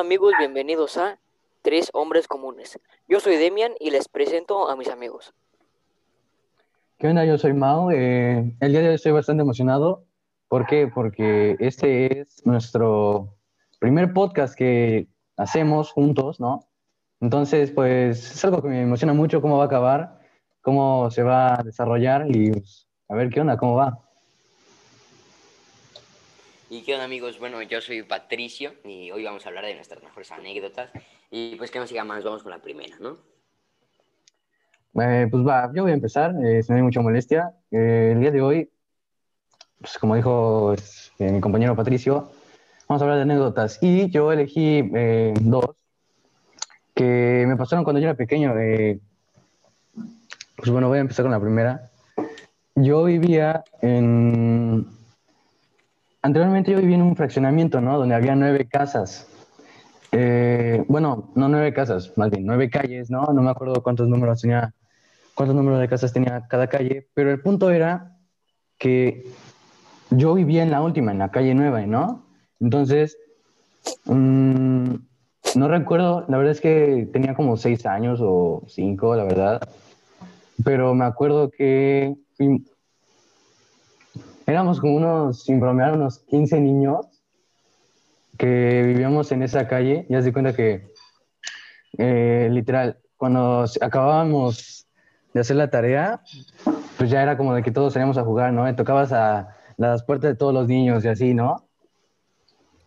amigos? Bienvenidos a Tres Hombres Comunes. Yo soy Demian y les presento a mis amigos. ¿Qué onda? Yo soy Mao. Eh, el día de hoy estoy bastante emocionado. ¿Por qué? Porque este es nuestro primer podcast que hacemos juntos, ¿no? Entonces, pues es algo que me emociona mucho cómo va a acabar, cómo se va a desarrollar y pues, a ver qué onda, cómo va. Y qué onda amigos, bueno, yo soy Patricio y hoy vamos a hablar de nuestras mejores anécdotas y pues que no siga más, vamos con la primera, ¿no? Eh, pues va, yo voy a empezar, eh, si no hay mucha molestia. Eh, el día de hoy, pues como dijo este, mi compañero Patricio, vamos a hablar de anécdotas y yo elegí dos que me pasaron cuando yo era pequeño. pues bueno, voy a empezar con la primera. Yo vivía en anteriormente yo vivía en un fraccionamiento, ¿no? Donde había nueve casas. Eh, bueno, no nueve casas, más bien nueve calles, ¿no? No me acuerdo cuántos números tenía, cuántos números de casas tenía cada calle, pero el punto era que yo vivía en la última, en la calle nueva, ¿no? Entonces, mm, no recuerdo, la verdad es que tenía como seis años o cinco, la verdad, pero me acuerdo que éramos como unos, sin bromear, unos 15 niños que vivíamos en esa calle. Ya se cuenta que, eh, literal, cuando acabábamos de hacer la tarea, pues ya era como de que todos salíamos a jugar, ¿no? Y tocabas a las puertas de todos los niños y así, ¿no?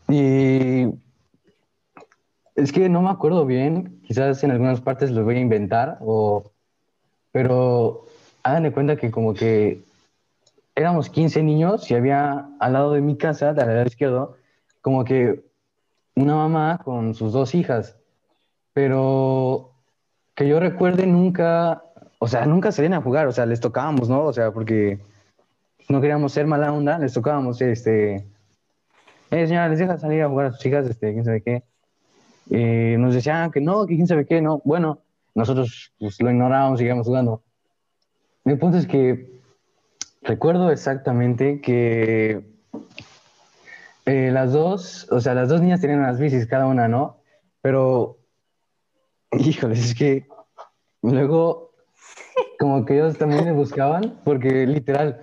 Y es que no me acuerdo bien, quizás en algunas partes lo voy a inventar, o... pero hagan de cuenta que como que éramos 15 niños y había al lado de mi casa, de lado izquierdo, como que una mamá con sus dos hijas. Pero que yo recuerde nunca, o sea, nunca salían a jugar, o sea, les tocábamos, ¿no? O sea, porque no queríamos ser mala onda, les tocábamos, este, eh, señora, les deja salir a jugar a sus hijas, este, quién sabe qué. Eh, nos decían que no, que quién sabe qué, no. Bueno, nosotros pues, lo ignorábamos, seguíamos jugando. El punto es que recuerdo exactamente que eh, las dos, o sea, las dos niñas tenían unas bicis cada una, ¿no? Pero, híjoles, es que luego como que ellos también me buscaban, porque literal,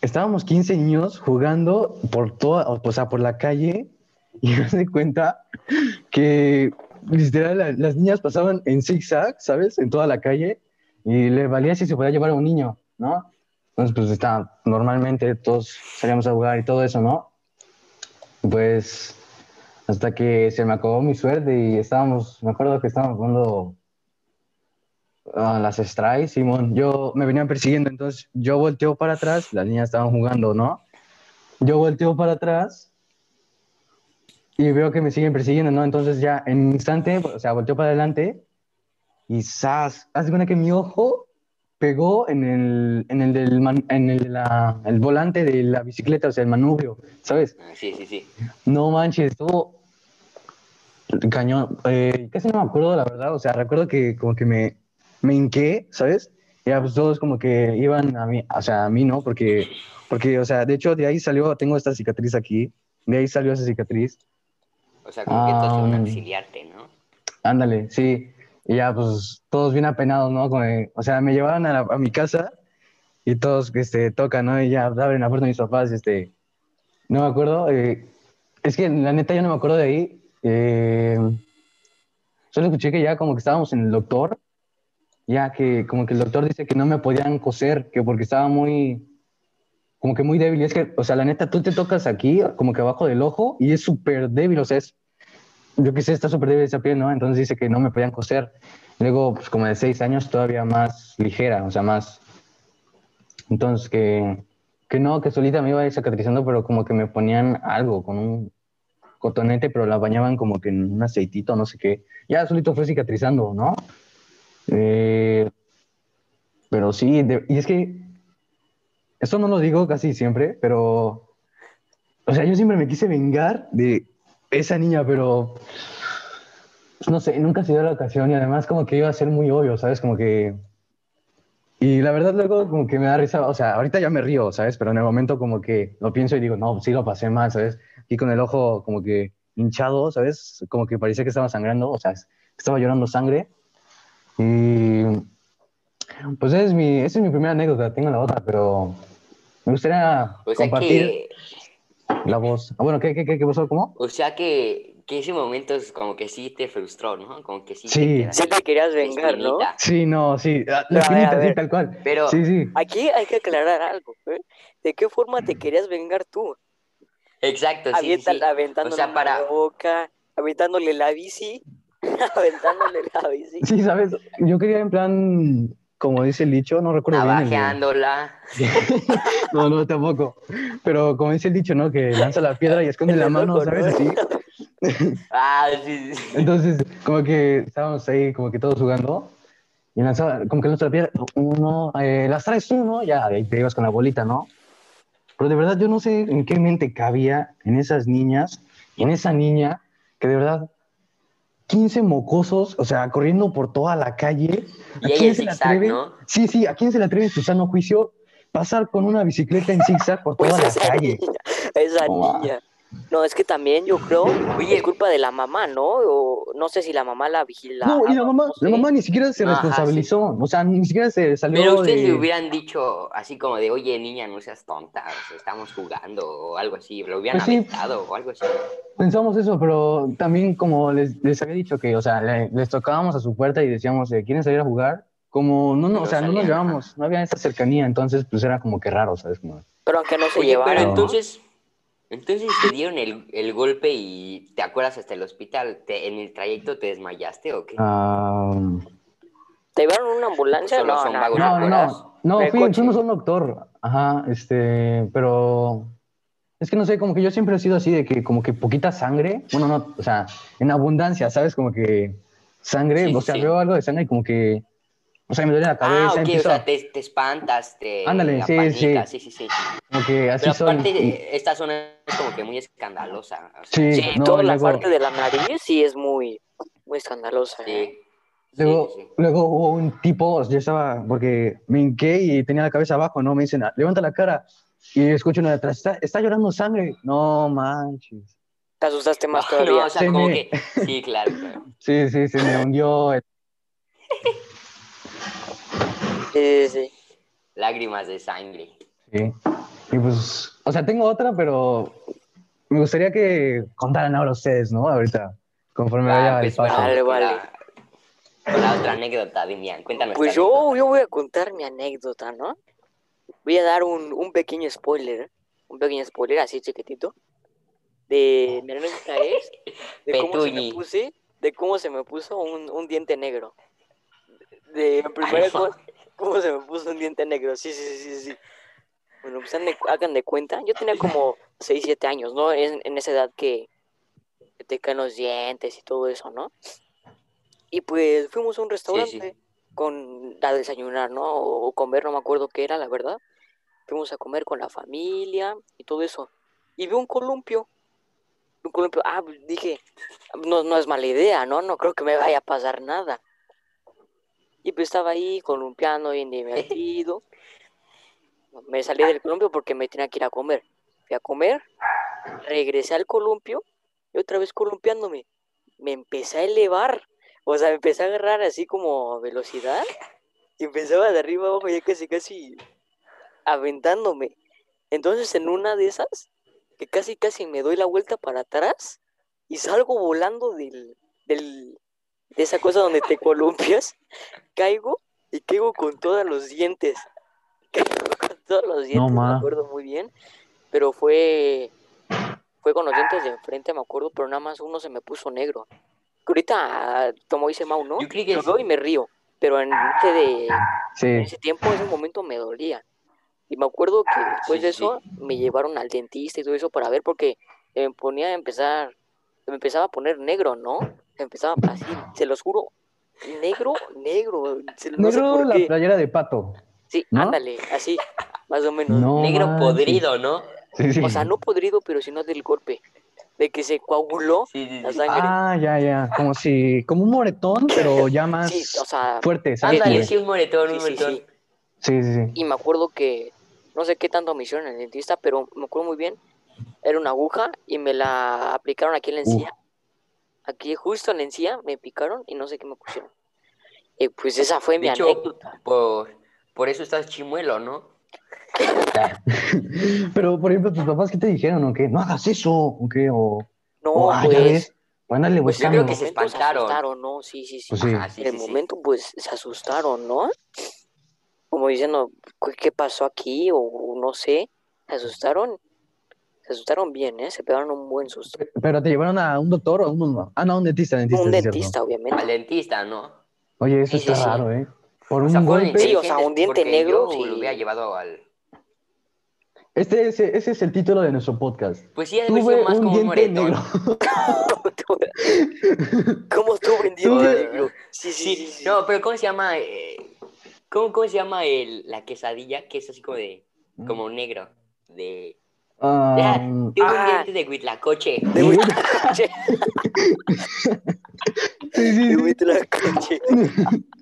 estábamos 15 niños jugando por toda, o sea, por la calle, y me di cuenta que literal las niñas pasaban en zigzag, ¿sabes? En toda la calle, y le valía si se podía llevar a un niño, ¿no? Entonces, pues está, normalmente todos salíamos a jugar y todo eso, ¿no? Pues hasta que se me acabó mi suerte y estábamos, me acuerdo que estábamos jugando a las strikes, Simón, yo me venían persiguiendo, entonces yo volteo para atrás, las niñas estaban jugando, ¿no? Yo volteo para atrás y veo que me siguen persiguiendo, ¿no? Entonces ya en un instante, o sea, volteo para adelante y ¡zas! Hace cuenta que mi ojo pegó en el, en el, del en el, la, el volante de la bicicleta, o sea, el manubrio, ¿sabes? Ah, sí, sí, sí. No manches, estuvo cañón. Eh, casi no me acuerdo, la verdad, o sea, recuerdo que como que me, me hinqué, ¿sabes? Y ya, pues todos como que iban a mí, o sea, a mí, ¿no? Porque, porque, o sea, de hecho, de ahí salió, tengo esta cicatriz aquí, de ahí salió esa cicatriz. O sea, como que todos iban a auxiliarte, ¿no? Ándale, sí. Y ya, pues, todos bien apenados, ¿no? o sea, me llevaron a, mi casa y todos, este, tocan, ¿no? Y ya abren la puerta de mis papás, este, no me acuerdo. Eh, es que, la neta, yo no me acuerdo de ahí. Eh, solo escuché que ya como que estábamos en el doctor, ya que como que el doctor dice que no me podían coser, que porque estaba muy, como que muy débil. Y es que, o sea, la neta, tú te tocas aquí, como que abajo del ojo, y es súper débil, o sea, es yo qué sé, está súper débil esa piel, ¿no? Entonces dice que no me podían coser. Luego, pues como de seis años, todavía más ligera, o sea, más... Entonces, que, que no, que solita me iba cicatrizando, pero como que me ponían algo con un cotonete, pero la bañaban como que en un aceitito, no sé qué. Ya solito fue cicatrizando, ¿no? Eh, pero sí, y es que esto no lo digo casi siempre, pero, o sea, yo siempre me quise vengar de esa niña, pero no sé, nunca se dio la ocasión y además como que iba a ser muy obvio, ¿sabes? Como que... Y la verdad luego como que me da risa, o sea, ahorita ya me río, ¿sabes? Pero en el momento como que lo pienso y digo, no, sí lo pasé mal, ¿sabes? Aquí con el ojo como que hinchado, ¿sabes? Como que parecía que estaba sangrando, o sea, estaba llorando sangre. Y pues esa es mi, esa es mi primera anécdota, tengo la otra, pero me gustaría sea compartir que, la voz. Ah, bueno, ¿qué, qué, qué, qué pasó? ¿Cómo? o sea que, que ese momento es como que sí te frustró, ¿no? Como que sí, te Sí. te querías vengar, ¿no? Sí, no, sí, la, la ver, sí, tal cual. Pero, Sí, sí. Aquí hay que aclarar algo, ¿eh? ¿De qué forma te querías vengar tú? exacto, sí, sí, Avienta- sí. Aventándole O sea, una para- boca, aventándole la bici, aventándole la bici. Sí, ¿sabes? Yo quería en plan, como dice el dicho, no recuerdo bien. de- Navajeándola. No, no, tampoco. Pero como dice el dicho, ¿no? Que lanza la piedra y esconde la mano, loco, ¿sabes? Ah, sí, sí. Entonces, como que estábamos ahí, como que todos jugando. Y lanzaba, como que lanza la piedra, uno, eh, las traes tú, ¿no? Ya, ahí te ibas con la bolita, ¿no? Pero de verdad, yo no sé en qué mente cabía en esas niñas, y en esa niña, que de verdad, 15 mocosos, o sea, corriendo por toda la calle. ¿A Y quién se le atreve? ¿no? Sí, sí, ¿a quién se le atreve su sano juicio pasar con una bicicleta en zigzag por toda Pues la esa calle? niña, esa niña. No, es que también yo creo Oye. es culpa de la mamá, ¿no? O no sé si la mamá la vigilaba. No, y la mamá, no sé. la mamá ni siquiera se No, ajá, responsabilizó, o sea, ni siquiera se salió Pero ustedes de... le hubieran dicho así como de, oye, niña, no seas tonta, estamos jugando o algo así, lo hubieran Pues sí. aventado o algo así. Pensamos eso, pero también como les, les había dicho que, o sea, le- les tocábamos a su puerta y decíamos, eh, ¿quieren salir a jugar? Como, no, no, No o sea, no nos llevamos, no había esa cercanía, entonces pues era como que raro, ¿sabes? Como, Pero aunque no se Oye, llevaron. pero ¿no? entonces, entonces te dieron el, el golpe y te acuerdas hasta el hospital, ¿Te- en el trayecto te desmayaste o qué? ah, ¿Te llevaron una ambulancia? No, son no, vagos no. no, no, fui, fuimos a un doctor, ajá, este, pero es que no sé, como que yo siempre he sido así de que como que poquita sangre, bueno, no, o sea, en abundancia, ¿sabes? Como que sangre, Sí, o sea, sí. veo algo de sangre y como que, o sea, me duele la cabeza, Ah, ok, o empiezo sea, te, te espantas, te Ándale, sí, sí. sí, sí, sí. como que así Pero soy. aparte, y- esta zona como que muy escandalosa. Sí, Sí, no, toda la parte de la nariz sí es muy, muy escandalosa. ¿eh? sí. Luego, sí, sí. luego hubo un tipo, yo estaba, porque me hinqué y tenía la cabeza abajo, ¿no? Me dicen, levanta la cara. Y escucho uno de atrás, está, está llorando sangre. No manches. Te asustaste más todavía. no, o sea, Se como me- que, sí, claro, claro. Sí, sí, se me hundió. el- Sí, sí, sí. Lágrimas de sangre. Sí. Y pues, o sea, tengo otra, pero me gustaría que contaran ahora ustedes, ¿no? Ahorita, conforme Ah, vaya pues, el paso. Vale, vale. La, con la otra anécdota, Demian, cuéntanos. Pues yo, anécdota. yo voy a contar mi anécdota, ¿no? Voy a dar un, un pequeño spoiler, un pequeño spoiler así chiquitito. De mi anécdota es de cómo se me puse, de cómo se me puso un, un diente negro. De en primera no. cosa, cómo se me puso un diente negro. Sí, sí, sí, sí, sí. Bueno, pues hagan de, hagan de cuenta. Yo tenía como 6, 7 años, ¿no? En, en esa edad que, que te caen los dientes y todo eso, ¿no? Y pues fuimos a un restaurante con a desayunar, ¿no? O, o comer, no me acuerdo qué era, la verdad. Fuimos a comer con la familia y todo eso. Y vi un columpio. Un columpio. Ah, pues, dije, no, no es mala idea, ¿no? No creo que me vaya a pasar nada. Y pues estaba ahí columpiando, bien divertido. Me salí del columpio porque me tenía que ir a comer. Fui a comer, regresé al columpio y otra vez columpiándome. Me empecé a elevar. O sea, me empecé a agarrar así como velocidad y empezaba de arriba abajo ya casi casi aventándome. Entonces en una de esas, que casi casi me doy la vuelta para atrás y salgo volando del, del de esa cosa donde te columpias, caigo y caigo con todos los dientes. Caigo todos los dientes, me ma. acuerdo muy bien. Pero fue fue con los dientes de enfrente, me acuerdo, pero nada más uno se me puso negro. Que ahorita, como dice Mau, ¿no? Yo creí que Lo es- veo y me río, pero en ese, de, en Sí, ese tiempo, en ese momento me dolía. Y me acuerdo que después Sí, de sí. eso me llevaron al dentista y todo eso para ver porque me ponía a empezar, me empezaba a poner negro, ¿no? Me empezaba así, se los juro, negro, negro, se- no sé negro por la qué. playera de pato. Sí, ¿no? ándale, así, más o menos. No Negro podrido, ¿no? Sí, sí. O sea, no podrido, pero sino del golpe, de que se coaguló Sí, sí, la sangre. Ah, ya, ya. Como si, como un moretón, pero ya más Sí, o sea, fuerte, ¿sabes? Ándale, sí, un moretón, sí, un sí, moretón. sí. Sí, sí, sí. Y me acuerdo que, no sé qué tanto me hicieron en el dentista, pero me acuerdo muy bien era una aguja y me la aplicaron aquí en la encía. Aquí justo en la encía me picaron y no sé qué me pusieron. Y pues esa fue mi hecho, anécdota. por, por eso estás chimuelo, ¿no? Pero, por ejemplo, tus papás, ¿qué te dijeron? ¿O qué? No hagas eso, ¿o qué? O, No, o, ah, pues... ya ves. Bueno, dale, Pues yo buscando. creo que se asustaron, ¿no? Sí, sí, sí. Pues sí. Ajá, sí, en el sí, momento, pues, se asustaron, ¿no? Como diciendo, ¿qué- ¿qué pasó aquí? O no sé. Se asustaron. Se asustaron bien, ¿eh? Se pegaron un buen susto. Pero te llevaron a un doctor o a un... Ah, no, un dentista, dentista. Un dentista, Al obviamente. dentista, ¿no? Oye, eso está sí. raro, ¿eh? Por O un sea, fueron golpe. Sí, o sea, un diente negro, yo sí. lo hubiera llevado al... Este, ese, ese es el título de nuestro podcast. Pues sí, ha sido más un como un diente moretón. negro. ¿Cómo estuvo en diente Tuve- negro? Sí, sí, Sí, sí. sí. no, pero ¿cómo se llama? eh, ¿cómo, cómo se llama el, la quesadilla? Que es así como de... Como negro. De... Ah, Ya, Tengo un Ah. diente de Huitlacoche. De vuelta a la coche. sí, sí, De sí.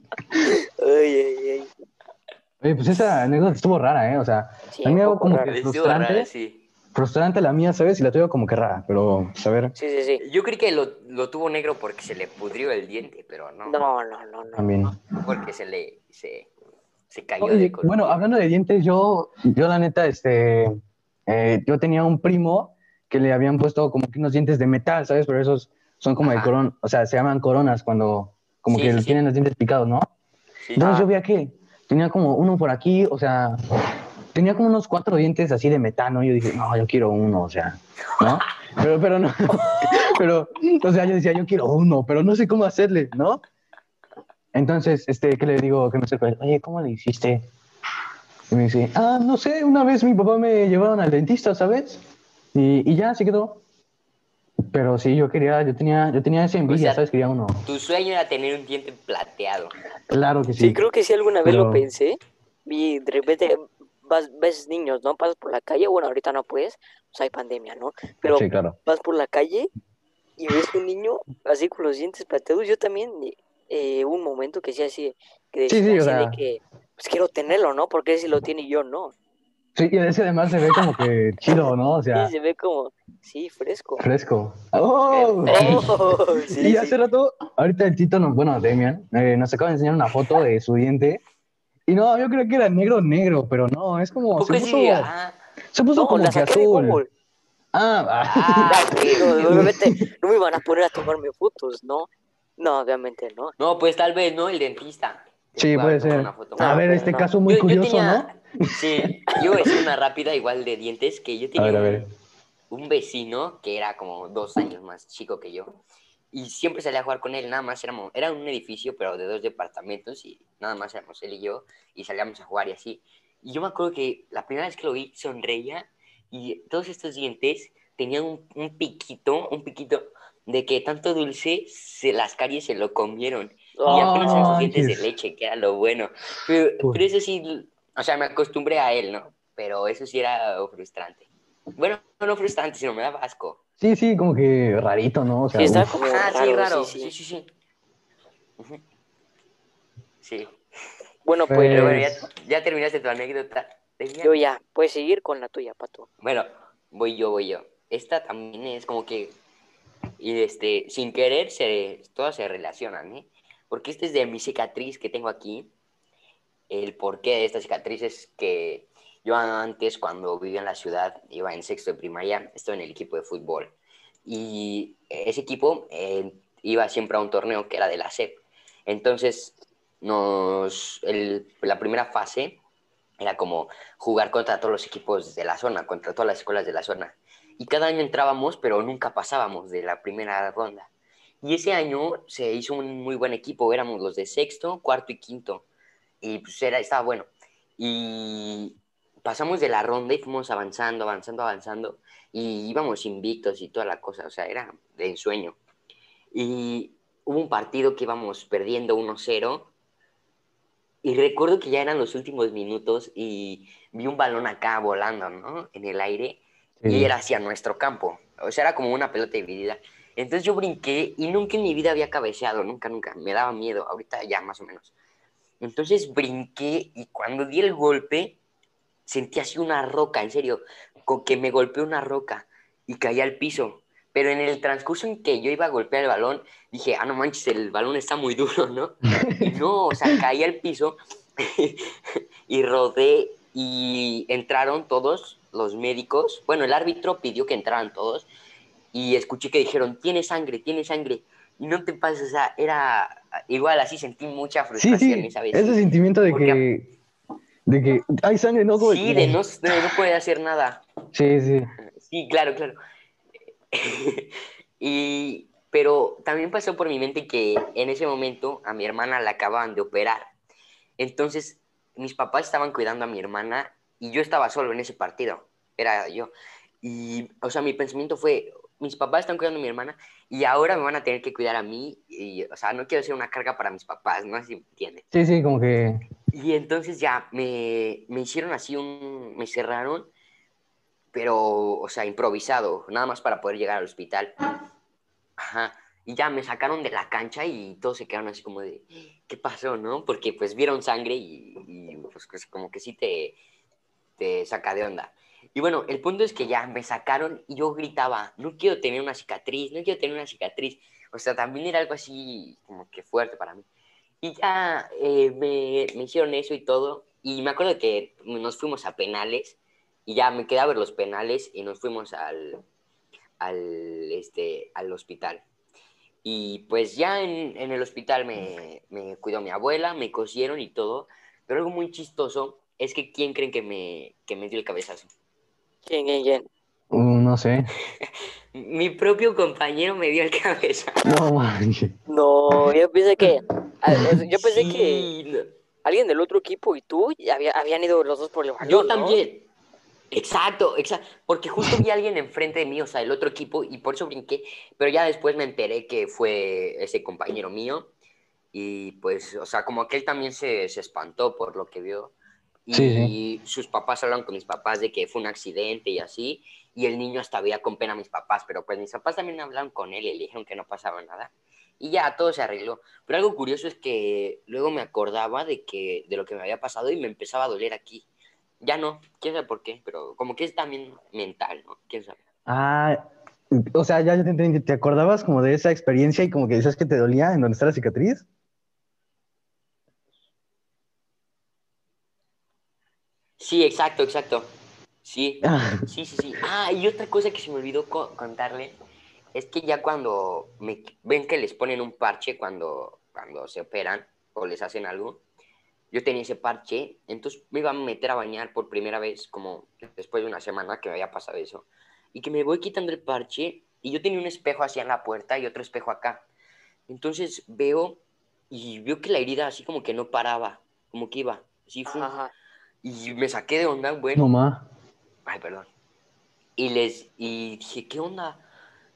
Oye, pues esa anécdota estuvo rara, ¿eh? O sea, Sí, a mí me hago como que frustrante. raro, sí. Frustrante la mía, ¿sabes? Y la tuya como que rara, pero, pues, a ver, Sí, sí, sí. Yo creí que lo, lo tuvo negro porque se le pudrió el diente, pero no. No, no, no, no. también. Porque se le... Se, se cayó Oye, de color. bueno, hablando de dientes, yo, yo la neta, este, eh, yo tenía un primo que le habían puesto como que unos dientes de metal, ¿sabes? Pero esos son como de Ajá. corona, o sea, se llaman coronas cuando, como Sí, que sí, tienen los dientes picados, ¿no? Entonces Ah. yo veía que tenía como uno por aquí, o sea, tenía como unos cuatro dientes así de metano. Y yo dije, no, yo quiero uno, o sea, ¿no? Pero, pero no, pero, o sea, yo decía, yo quiero uno, pero no sé cómo hacerle, ¿no? Entonces, este, ¿qué le digo? Que a él, oye, ¿cómo le hiciste? Y me dice, ah, no sé, una vez mi papá me llevaron al dentista, ¿sabes? Y, y ya se quedó. Pero sí, yo quería, yo tenía, yo tenía esa envidia, sea, ¿sabes? Quería uno. Tu sueño era tener un diente plateado. Claro que sí. Sí, creo que sí alguna vez lo pensé. Y de repente vas, ves niños, ¿no? Pasas por la calle, bueno, ahorita no puedes, pues hay pandemia, ¿no? Pero Sí, claro. vas por la calle y ves un niño así con los dientes plateados. Yo también, eh, hubo un momento que sí así, que decía sí, o de que, pues quiero tenerlo, ¿no? Porque si lo tiene yo no. Sí, y ese además se ve como que chido, ¿no? O sea, Sí, se ve como, sí, fresco. fresco. ¡Oh! Oh, sí, y sí. hace rato, ahorita el Tito, nos, bueno, Demian, eh, nos acaba de enseñar una foto de su diente. Y no, yo creo que era negro, negro, pero no, es como, ¿Poco se sí? puso, Ah, se puso No, como la que azul. Ah, ah, ah, Ah, obviamente no me iban a poner a tomarme fotos, ¿no? No, obviamente no. No, pues tal vez, ¿no? El dentista. Sí, puede ser. una foto. A ver, este no. caso muy Yo- yo curioso, tenía- ¿no? Sí, yo voy a decir una rápida igual de dientes, que yo A tenía ver, a un- ver. un vecino que era como dos años más chico que yo y siempre salía a jugar con él, nada más éramos, era un edificio pero de dos departamentos y nada más éramos él y yo y salíamos a jugar y así. Y yo me acuerdo que la primera vez que lo vi sonreía y todos estos dientes tenían un, un piquito, un piquito de que tanto dulce se las caries se lo comieron y apenas eran sus dientes de leche, que era lo bueno. Pero, pero eso sí, o sea, me acostumbré a él, ¿no? Pero eso sí era frustrante. Bueno, no frustrante, sino me daba asco. Sí, sí, como que rarito, ¿no? O sea, Sí, está como Ah, raro, sí, raro. sí, Sí, sí. sí, sí. Ujú. Sí. Bueno, Pues- pues Pero bueno, ya, ya terminaste tu anécdota. Yo ya, puedes seguir con la tuya, Pato. Bueno, voy yo, voy yo. Esta también es como que, y este, sin querer, se, todas se relacionan, ¿eh? Porque esta es de mi cicatriz que tengo aquí. El porqué de esta cicatriz es que yo antes, cuando vivía en la ciudad, iba en sexto de primaria, estaba en el equipo de fútbol. Y ese equipo eh, iba siempre a un torneo que era de la SEP. Entonces, nos, el- la primera fase era como jugar contra todos los equipos de la zona, contra todas las escuelas de la zona. Y cada año entrábamos, pero nunca pasábamos de la primera ronda. Y ese año se hizo un muy buen equipo, éramos los de sexto, cuarto y quinto. Y pues era, estaba bueno. Y pasamos de la ronda y fuimos avanzando, avanzando, avanzando. Y íbamos invictos y toda la cosa, o sea, era de ensueño. Y hubo un partido que íbamos perdiendo 1-0 y recuerdo que ya eran los últimos minutos y vi un balón acá volando, ¿no? En el aire y era hacia nuestro campo. O sea, era como una pelota dividida. Entonces yo brinqué y nunca en mi vida había cabeceado, nunca, nunca. Me daba miedo, ahorita ya más o menos. Entonces brinqué y cuando di el golpe sentí así una roca, en serio. con que me golpeó una roca y caí al piso. Pero en el transcurso en que yo iba a golpear el balón, dije, ah, no manches, el balón está muy duro, ¿no? Y no, o sea, caí al piso y rodé y entraron todos los médicos. Bueno, el árbitro pidió que entraran todos y escuché que dijeron, tiene sangre, tiene sangre. Y no te pases, o sea, era igual así sentí mucha Sí, frustración sí, esa vez. ese sentimiento de Porque- que, de que hay sangre, no. Sí, de no, de no poder hacer nada. Sí, sí. Sí, claro, claro. y, pero también pasó por mi mente que en ese momento a mi hermana la acababan de operar. Entonces, mis papás estaban cuidando a mi hermana y yo estaba solo en ese partido. Era yo. Y, o sea, mi pensamiento fue, mis papás están cuidando a mi hermana y ahora me van a tener que cuidar a mí. Y, o sea, no quiero ser una carga para mis papás, no sé si me entiendes. Sí, sí, como que. Y entonces ya me, me hicieron así un, me cerraron, pero, o sea, improvisado, nada más para poder llegar al hospital. Ajá. Y ya me sacaron de la cancha y todos se quedaron así como de, ¿qué pasó, no? Porque pues vieron sangre y, y, pues pues, como que sí te, te saca de onda. Y bueno, el punto es que ya me sacaron y yo gritaba, no quiero tener una cicatriz, no quiero tener una cicatriz. O sea, también era algo así como que fuerte para mí. Y ya eh, me, me hicieron eso y todo. Y me acuerdo que nos fuimos a penales y ya me quedé a ver los penales y nos fuimos al, al, este, al hospital. Y pues ya en, en el hospital me, me cuidó mi abuela, me cosieron y todo. Pero algo muy chistoso es que ¿quién creen que me, que me dio el cabezazo? ¿Quién, quién, quién? uh, no sé. Mi propio compañero me dio el cabezazo. No manches. No, yo pensé que. Yo pensé que Sí, alguien del otro equipo y tú había- habían ido los dos por el balón. Yo ¿no? también. Exacto, exacto. Porque justo vi a alguien enfrente de mí, o sea, el otro equipo, y por eso brinqué. Pero ya después me enteré que fue ese compañero mío. Y pues, o sea, como que él también se, se espantó por lo que vio. Y Sí, sus papás hablaron con mis papás de que fue un accidente y así. Y el niño hasta veía con pena a mis papás. Pero pues mis papás también hablaron con él y le dijeron que no pasaba nada. Y ya todo se arregló. Pero algo curioso es que luego me acordaba de, que, de lo que me había pasado y me empezaba a doler aquí. Ya no, quién sabe por qué, pero como que es también mental, ¿no? Quién sabe. Ah, o sea, ya, te entendí. ¿Te acordabas como de esa experiencia y como que decías que te dolía en donde está la cicatriz? Sí, exacto, exacto. Sí, Ah, sí, sí, sí. Ah, y otra cosa que se me olvidó co- contarle es que ya cuando me ven que les ponen un parche cuando, cuando se operan o les hacen algo, yo tenía ese parche, entonces me iba a meter a bañar por primera vez, como después de una semana que me había pasado eso, y que me voy quitando el parche, y yo tenía un espejo así en la puerta y otro espejo acá. Entonces veo y veo que la herida así como que no paraba, como que iba, así fue. Ajá. Y me saqué de onda, bueno. no ma. Ay, perdón. Y les y dije, ¿qué onda?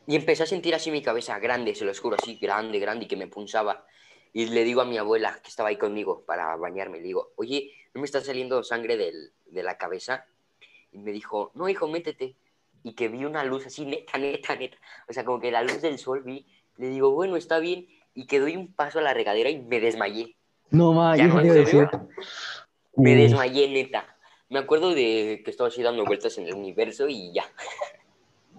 Y empecé a sentir así mi cabeza grande, se los juro, así grande, grande, y que me punzaba. Y le digo a mi abuela, que estaba ahí conmigo para bañarme, le digo, oye, ¿no me está saliendo sangre del- de la cabeza? Y me dijo, no, hijo, métete. Y que vi una luz así, neta, neta, neta. O sea, como que la luz del sol vi. Le digo, bueno, está bien. Y que doy un paso a la regadera y me desmayé. No ma, Ya yo no, te ¿en iba a decir. Me desmayé, neta. Me acuerdo de que estaba así dando vueltas en el universo y ya.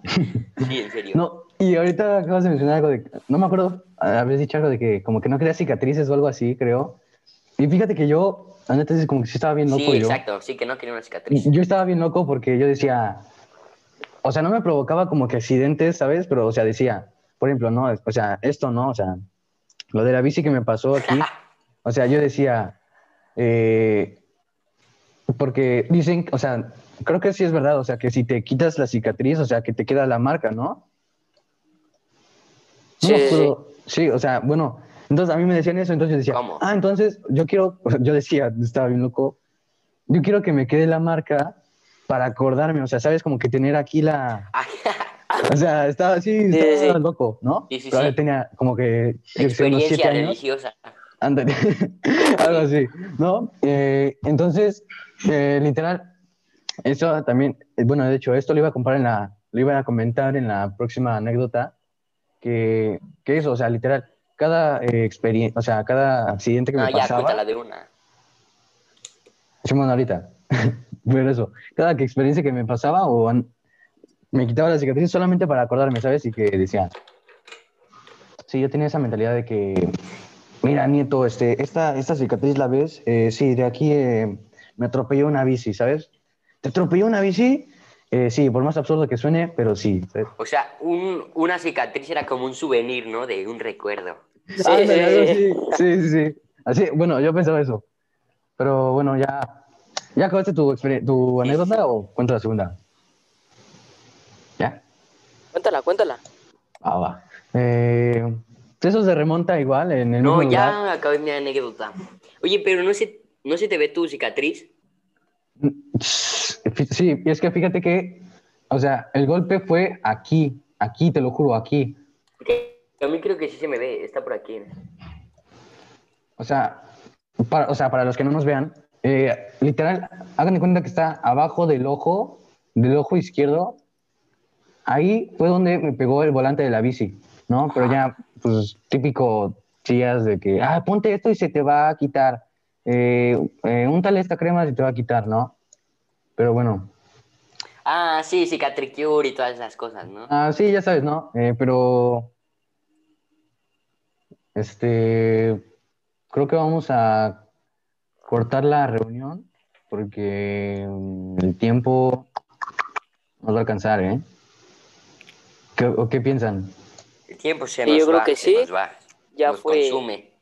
Sí, en serio. No, y ahorita acabas de mencionar algo de. No me acuerdo, habías dicho algo de que como que no querías cicatrices o algo así, creo. Y fíjate que yo, la neta, es como que sí estaba bien loco sí, yo. exacto. Sí, que no quería una cicatriz. Yo estaba bien loco porque yo decía, o sea, no me provocaba como que accidentes, ¿sabes? Pero, o sea, decía, por ejemplo, no, o sea, esto no, o sea, lo de la bici que me pasó aquí, o sea, yo decía, eh, porque dicen, o sea, creo que sí es verdad, o sea, que si te quitas la cicatriz, o sea, que te queda la marca, ¿no? No Sí, me sí, o sea, bueno, entonces a mí me decían eso, entonces yo decía, ¿Cómo? ah, entonces yo quiero, yo decía, estaba bien loco, yo quiero que me quede la marca para acordarme, o sea, sabes, como que tener aquí la, o sea, estaba así, Sí, estaba sí. loco, ¿no? Sí, sí, Pero sí. tenía como que, Experiencia años, religiosa. Ándale, algo así, ¿no? Eh, entonces, eh, literal, eso también, eh, bueno, de hecho, esto lo iba a comprar en la, lo iba a comentar en la próxima anécdota, que, que eso, o sea, literal, cada experiencia, o sea, cada accidente que No, me ya, pasaba, cuéntala de una. Simón, ahorita, Pero eso, cada que experiencia que me pasaba o an- me quitaba la cicatriz solamente para acordarme, ¿sabes? Y que decía, sí, yo tenía esa mentalidad de que, mira, nieto, este, esta, esta cicatriz la ves, Eh, sí, de aquí eh, me atropelló una bici, ¿sabes? ¿Te atropelló una bici? Eh, sí, por más absurdo que suene, pero sí, ¿sabes? O sea, un- una cicatriz era como un souvenir, ¿no? De un recuerdo. Sí, Ándale, sí, sí. así. Sí, sí, sí. Así, bueno, yo pensaba eso. Pero bueno, ya. ¿Ya acabaste tu, tu anécdota o cuento la segunda? ¿Ya? Cuéntala, cuéntala. Ah, va. Eh, eso se remonta igual en el No, mismo lugar. ya acabé mi anécdota. Oye, pero no se, no se te ve tu cicatriz. Sí, y es que fíjate que, o sea, el golpe fue aquí, aquí, te lo juro, aquí. A mí creo que sí se me ve, está por aquí. O sea, para, o sea, para los que no nos vean, eh, literal, hagan de cuenta que está abajo del ojo, del ojo izquierdo. Ahí fue donde me pegó el volante de la bici, ¿no? Pero ya, pues, típico chillas de que, ah, ponte esto y se te va a quitar. Eh, eh, úntale esta crema y se te va a quitar, ¿no? Pero bueno, Ah, sí, cicatricure y todas esas cosas, ¿no? ah, sí, ya sabes, ¿no? Eh, pero, este, creo que vamos a cortar la reunión porque mm, el tiempo nos va a alcanzar, ¿eh? ¿Qué, o qué piensan? El tiempo se Sí, nos yo creo va, que se sí. nos va, Ya nos fue, consume.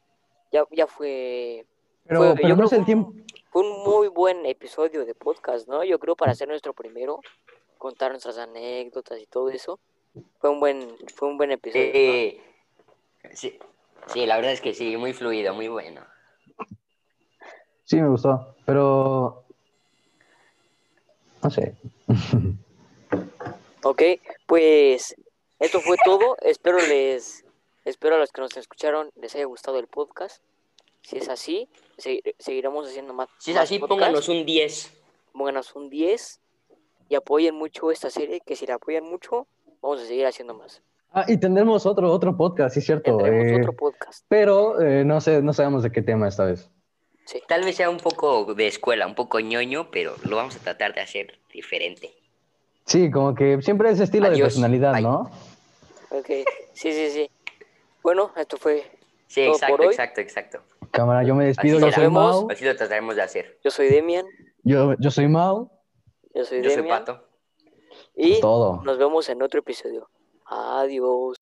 ya, ya fue, Pero, Fue- pero yo no creo es el que tiempo. fue un muy buen episodio de podcast, ¿no? Yo creo para hacer nuestro primero, contar nuestras anécdotas y todo eso. Fue un buen, fue un buen episodio. ¿no? Eh, sí, sí, la verdad es que sí, muy fluido, muy bueno. Sí, me gustó, pero no sé. Ok, pues esto fue todo. Espero les, espero a los que nos escucharon les haya gustado el podcast. Si es así, segui- seguiremos haciendo más. Si es más así, podcasts. pónganos un 10. Pónganos un 10 y apoyen mucho esta serie, que si la apoyan mucho, vamos a seguir haciendo más. Ah, y tendremos otro, otro podcast, sí es cierto. Tendremos eh, otro podcast. Pero eh, no sé, no sabemos de qué tema esta vez. Sí. Tal vez sea un poco de escuela, un poco ñoño, pero lo vamos a tratar de hacer diferente. Sí, como que siempre ese estilo de personalidad, Bye. ¿no? Ok, sí, sí, sí. Bueno, esto fue. Sí, Todo por exacto, hoy. exacto, exacto. Cámara, yo me despido, Así yo soy. Mau. Así lo trataremos de hacer. Yo soy Demian, Yo, yo soy Mau. yo soy Yo soy Demian. Pato. Y Todo. nos vemos en otro episodio. Adiós.